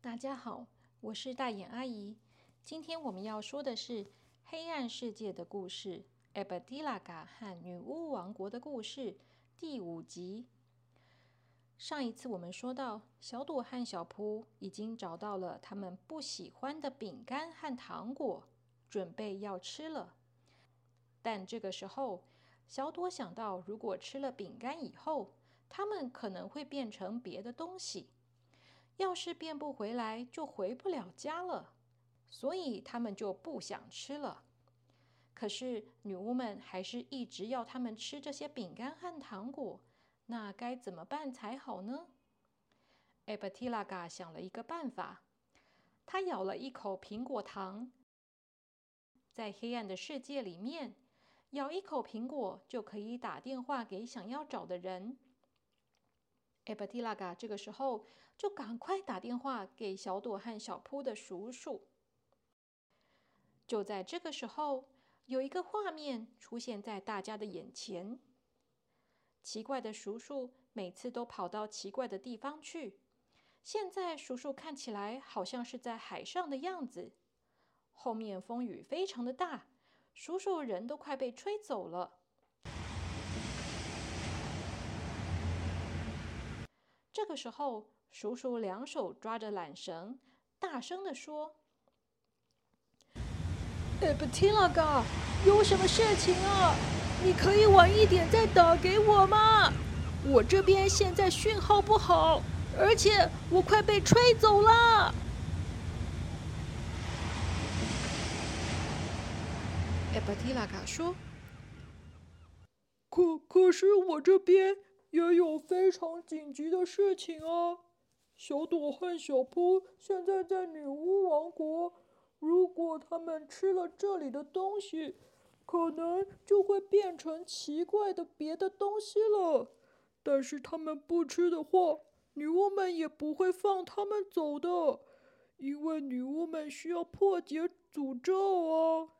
大家好，我是大眼阿姨。今天我们要说的是黑暗世界的故事—— Abdilaga 和女巫王国的故事第五集。上一次我们说到，小朵和小扑已经找到了他们不喜欢的饼干和糖果，准备要吃了。但这个时候，小朵想到，如果吃了饼干以后，他们可能会变成别的东西。要是变不回来，就回不了家了，所以他们就不想吃了。可是女巫们还是一直要他们吃这些饼干和糖果，那该怎么办才好呢？艾伯蒂拉嘎想了一个办法，他咬了一口苹果糖，在黑暗的世界里面，咬一口苹果就可以打电话给想要找的人。艾伯蒂拉嘎这个时候就赶快打电话给小朵和小扑的叔叔。就在这个时候，有一个画面出现在大家的眼前。奇怪的叔叔每次都跑到奇怪的地方去。现在叔叔看起来好像是在海上的样子。后面风雨非常的大，叔叔人都快被吹走了。这个时候，叔叔两手抓着缆绳，大声的说：“艾伯蒂拉嘎，有什么事情啊？你可以晚一点再打给我吗？我这边现在讯号不好，而且我快被吹走了。”艾伯蒂拉卡说：“可可是我这边……”也有非常紧急的事情啊！小朵和小扑现在在女巫王国，如果他们吃了这里的东西，可能就会变成奇怪的别的东西了。但是他们不吃的话，女巫们也不会放他们走的，因为女巫们需要破解诅咒啊！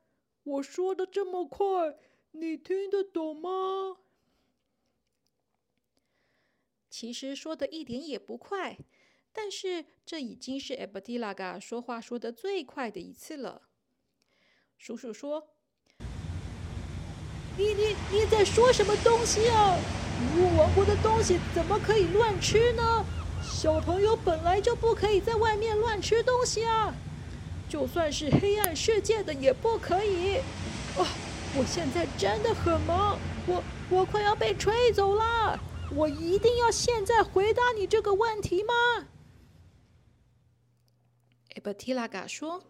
我说的这么快，你听得懂吗？其实说的一点也不快，但是这已经是艾伯蒂拉嘎说话说的最快的一次了。叔叔说：“你你你在说什么东西啊？女巫王国的东西怎么可以乱吃呢？小朋友本来就不可以在外面乱吃东西啊！就算是黑暗世界的也不可以。哦，我现在真的很忙，我我快要被吹走了。”我一定要现在回答你这个问题吗？艾伯提拉嘎说：“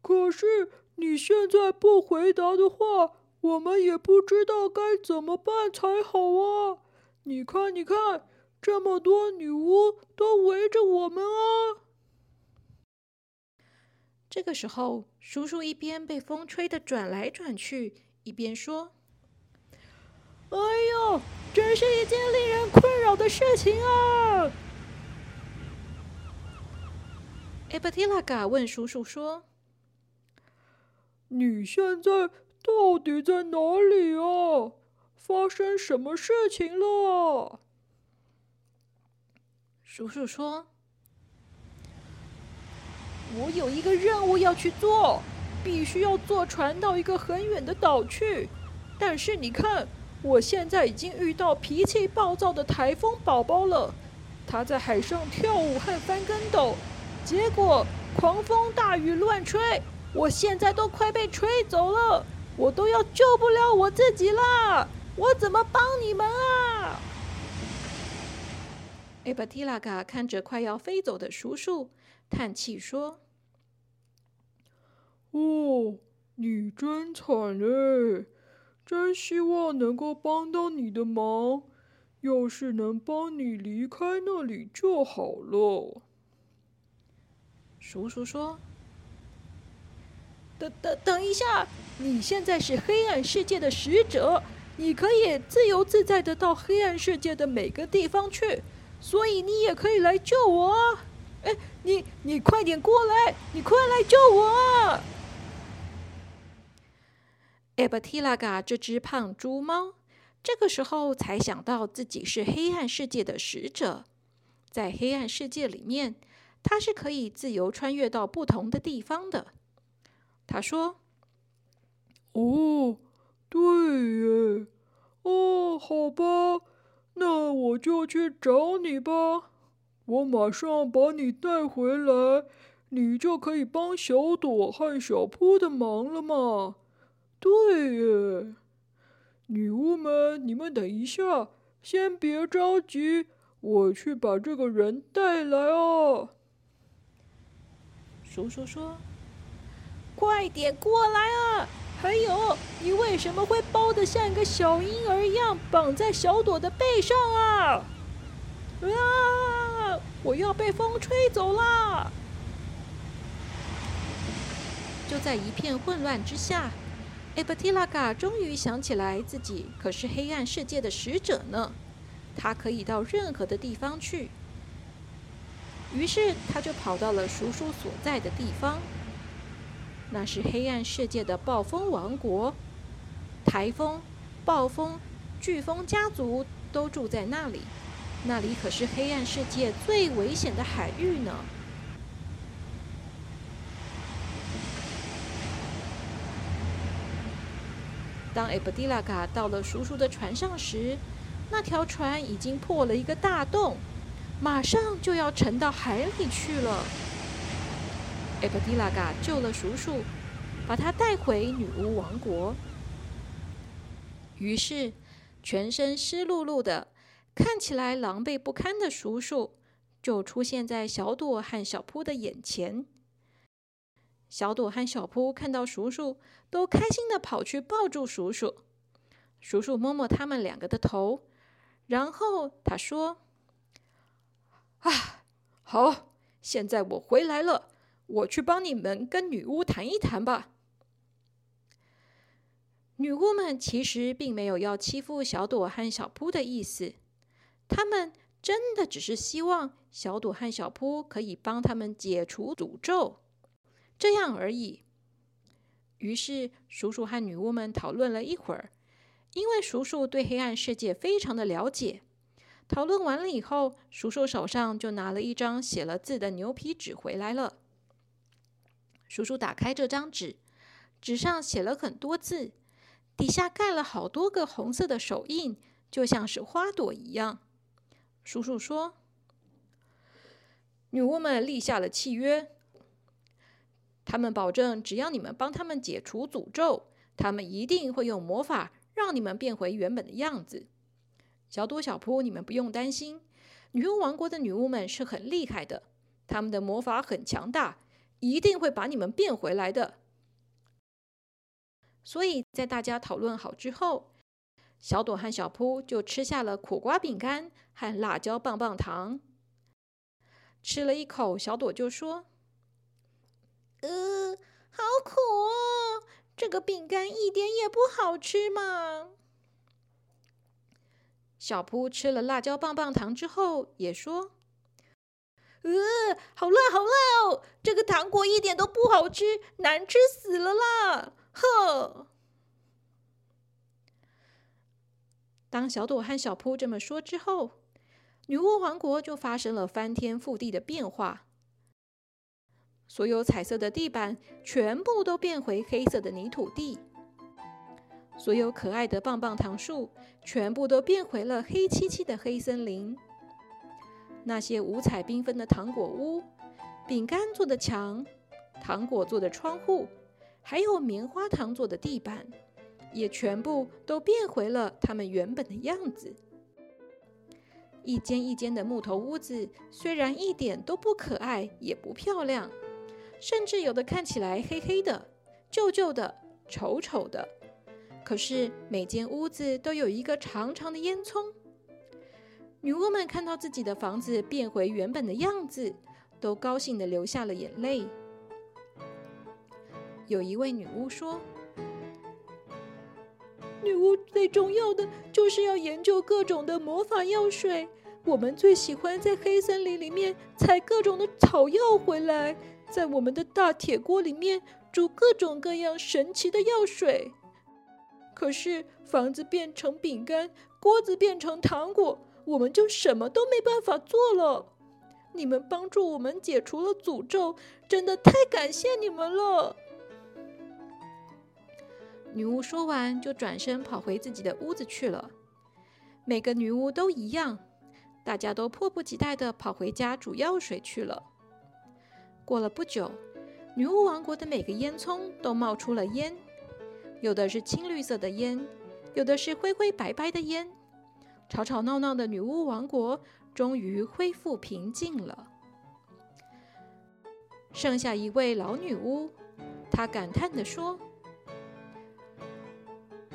可是你现在不回答的话，我们也不知道该怎么办才好啊！你看，你看，这么多女巫都围着我们啊！”这个时候，叔叔一边被风吹得转来转去，一边说。哎呦，真是一件令人困扰的事情啊！艾伯提拉嘎问叔叔说：“你现在到底在哪里啊？发生什么事情了？”叔叔说：“我有一个任务要去做，必须要坐船到一个很远的岛去。但是你看。”我现在已经遇到脾气暴躁的台风宝宝了，他在海上跳舞和翻跟斗，结果狂风大雨乱吹，我现在都快被吹走了，我都要救不了我自己了！我怎么帮你们啊？艾巴提拉卡看着快要飞走的叔叔，叹气说：“哦，你真惨嘞！”真希望能够帮到你的忙，要是能帮你离开那里就好了。叔叔说：“等等等一下，你现在是黑暗世界的使者，你可以自由自在的到黑暗世界的每个地方去，所以你也可以来救我！哎，你你快点过来，你快来救我啊！艾伯提拉嘎这只胖猪猫，这个时候才想到自己是黑暗世界的使者，在黑暗世界里面，它是可以自由穿越到不同的地方的。他说：“哦。”对耶，哦，好吧，那我就去找你吧。我马上把你带回来，你就可以帮小朵和小扑的忙了嘛。对耶，女巫们，你们等一下，先别着急，我去把这个人带来哦。叔叔说：“快点过来啊！”还有，你为什么会包的像一个小婴儿一样绑在小朵的背上啊？啊！我要被风吹走啦！就在一片混乱之下，艾伯提拉嘎终于想起来，自己可是黑暗世界的使者呢。他可以到任何的地方去。于是，他就跑到了叔叔所在的地方。那是黑暗世界的暴风王国，台风、暴风、飓风家族都住在那里。那里可是黑暗世界最危险的海域呢。当埃布迪拉嘎到了叔叔的船上时，那条船已经破了一个大洞，马上就要沉到海里去了。埃布蒂拉嘎救了叔叔，把他带回女巫王国。于是，全身湿漉漉的、看起来狼狈不堪的叔叔，就出现在小朵和小扑的眼前。小朵和小扑看到叔叔，都开心的跑去抱住叔叔。叔叔摸摸他们两个的头，然后他说：“啊，好，现在我回来了。”我去帮你们跟女巫谈一谈吧。女巫们其实并没有要欺负小朵和小扑的意思，他们真的只是希望小朵和小扑可以帮他们解除诅咒，这样而已。于是，叔叔和女巫们讨论了一会儿，因为叔叔对黑暗世界非常的了解。讨论完了以后，叔叔手上就拿了一张写了字的牛皮纸回来了。叔叔打开这张纸，纸上写了很多字，底下盖了好多个红色的手印，就像是花朵一样。叔叔说：“女巫们立下了契约，他们保证，只要你们帮他们解除诅咒，他们一定会用魔法让你们变回原本的样子。小朵、小扑，你们不用担心，女巫王国的女巫们是很厉害的，他们的魔法很强大。”一定会把你们变回来的。所以在大家讨论好之后，小朵和小扑就吃下了苦瓜饼干和辣椒棒棒糖。吃了一口，小朵就说：“呃，好苦哦，这个饼干一点也不好吃嘛。”小扑吃了辣椒棒棒糖之后，也说。呃，好辣，好辣哦！这个糖果一点都不好吃，难吃死了啦！呵。当小朵和小扑这么说之后，女巫王国就发生了翻天覆地的变化，所有彩色的地板全部都变回黑色的泥土地，所有可爱的棒棒糖树全部都变回了黑漆漆的黑森林。那些五彩缤纷的糖果屋、饼干做的墙、糖果做的窗户，还有棉花糖做的地板，也全部都变回了它们原本的样子。一间一间的木头屋子，虽然一点都不可爱，也不漂亮，甚至有的看起来黑黑的、旧旧的、丑丑的，可是每间屋子都有一个长长的烟囱。女巫们看到自己的房子变回原本的样子，都高兴的流下了眼泪。有一位女巫说：“女巫最重要的就是要研究各种的魔法药水。我们最喜欢在黑森林里面采各种的草药回来，在我们的大铁锅里面煮各种各样神奇的药水。可是房子变成饼干，锅子变成糖果，我们就什么都没办法做了。你们帮助我们解除了诅咒，真的太感谢你们了。女巫说完，就转身跑回自己的屋子去了。每个女巫都一样，大家都迫不及待的跑回家煮药水去了。过了不久，女巫王国的每个烟囱都冒出了烟，有的是青绿色的烟，有的是灰灰白白的烟。吵吵闹闹的女巫王国终于恢复平静了。剩下一位老女巫，她感叹地说。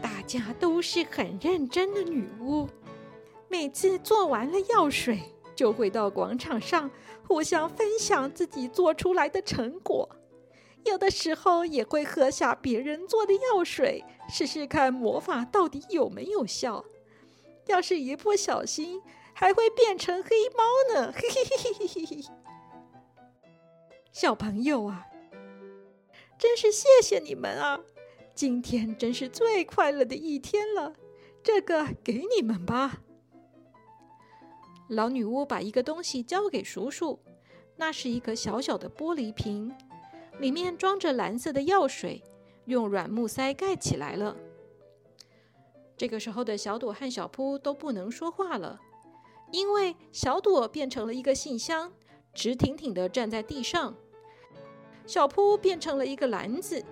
大家都是很认真的女巫，每次做完了药水，就会到广场上互相分享自己做出来的成果。有的时候也会喝下别人做的药水，试试看魔法到底有没有效。要是一不小心，还会变成黑猫呢！嘿嘿嘿嘿嘿嘿。小朋友啊，真是谢谢你们啊！今天真是最快乐的一天了，这个给你们吧。老女巫把一个东西交给叔叔，那是一个小小的玻璃瓶，里面装着蓝色的药水，用软木塞盖起来了。这个时候的小朵和小扑都不能说话了，因为小朵变成了一个信箱，直挺挺的站在地上；小扑变成了一个篮子。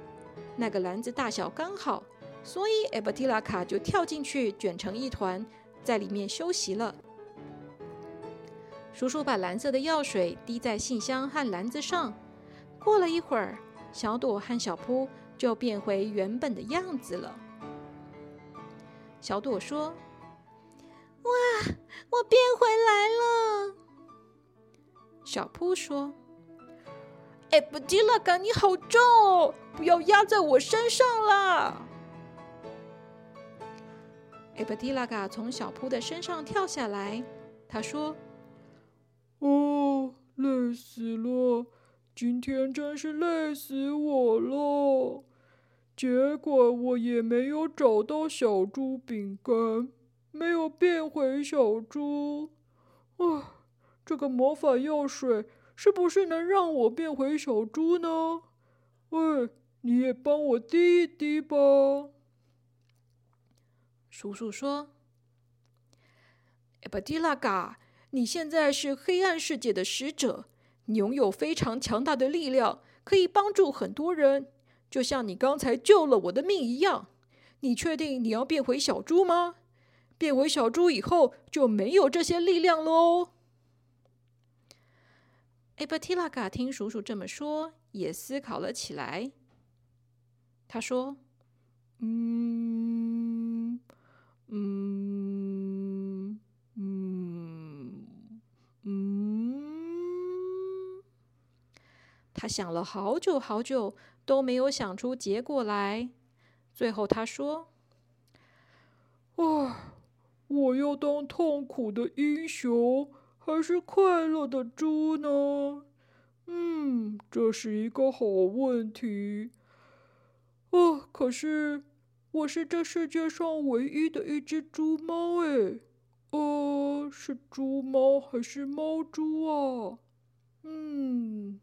那个篮子大小刚好，所以艾伯提拉卡就跳进去卷成一团，在里面休息了。叔叔把蓝色的药水滴在信箱和篮子上，过了一会儿，小朵和小扑就变回原本的样子了。小朵说：“哇，我变回来了。”小扑说。哎，布迪拉嘎，你好重哦！不要压在我身上啦！艾布迪拉嘎从小扑的身上跳下来，他说：“哦，累死了，今天真是累死我了。结果我也没有找到小猪饼干，没有变回小猪。啊，这个魔法药水。”是不是能让我变回小猪呢？喂，你也帮我滴一滴吧。叔叔说：“艾巴蒂拉嘎，你现在是黑暗世界的使者，你拥有非常强大的力量，可以帮助很多人，就像你刚才救了我的命一样。你确定你要变回小猪吗？变回小猪以后就没有这些力量了哦。”艾伯提拉卡听叔叔这么说，也思考了起来。他说：“嗯，嗯，嗯，嗯。”他想了好久好久，都没有想出结果来。最后他说：“啊，我要当痛苦的英雄。”还是快乐的猪呢？嗯，这是一个好问题。哦，可是我是这世界上唯一的一只猪猫诶。呃，是猪猫还是猫猪啊？嗯，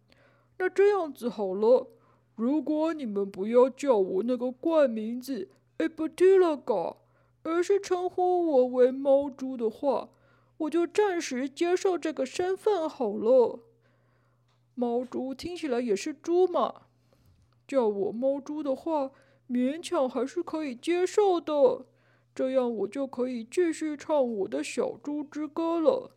那这样子好了，如果你们不要叫我那个怪名字 a b t i l a g a 而是称呼我为猫猪的话。我就暂时接受这个身份好了。猫猪听起来也是猪嘛，叫我猫猪的话，勉强还是可以接受的。这样我就可以继续唱我的小猪之歌了。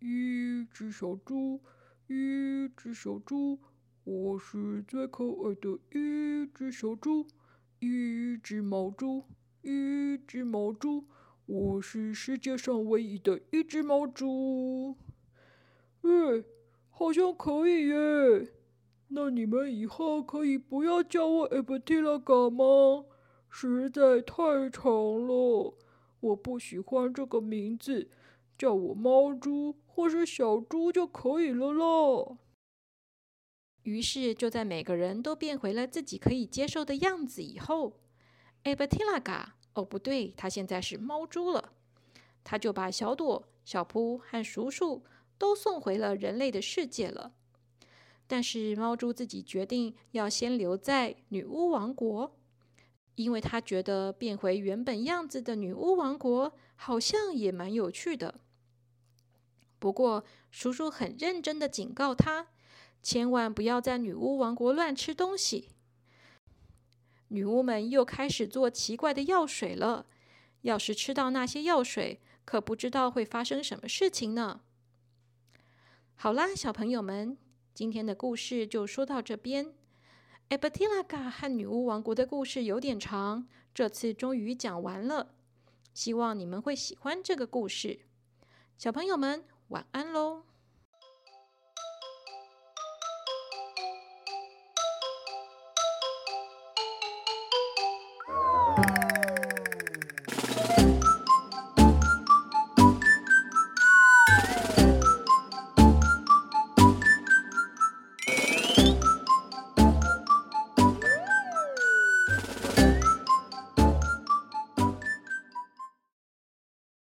一只小猪，一只小猪，我是最可爱的一只小猪。一只毛猪，一只毛猪。我是世界上唯一的一只毛猪，哎，好像可以耶！那你们以后可以不要叫我 e b t i l a g a 吗？实在太长了，我不喜欢这个名字，叫我猫猪或是小猪就可以了啦。于是，就在每个人都变回了自己可以接受的样子以后 e b t i l a g a 哦，不对，他现在是猫猪了。他就把小朵、小扑和叔叔都送回了人类的世界了。但是猫猪自己决定要先留在女巫王国，因为他觉得变回原本样子的女巫王国好像也蛮有趣的。不过叔叔很认真的警告他，千万不要在女巫王国乱吃东西。女巫们又开始做奇怪的药水了，要是吃到那些药水，可不知道会发生什么事情呢。好啦，小朋友们。今天的故事就说到这边。艾伯蒂拉卡和女巫王国的故事有点长，这次终于讲完了。希望你们会喜欢这个故事。小朋友们，晚安喽！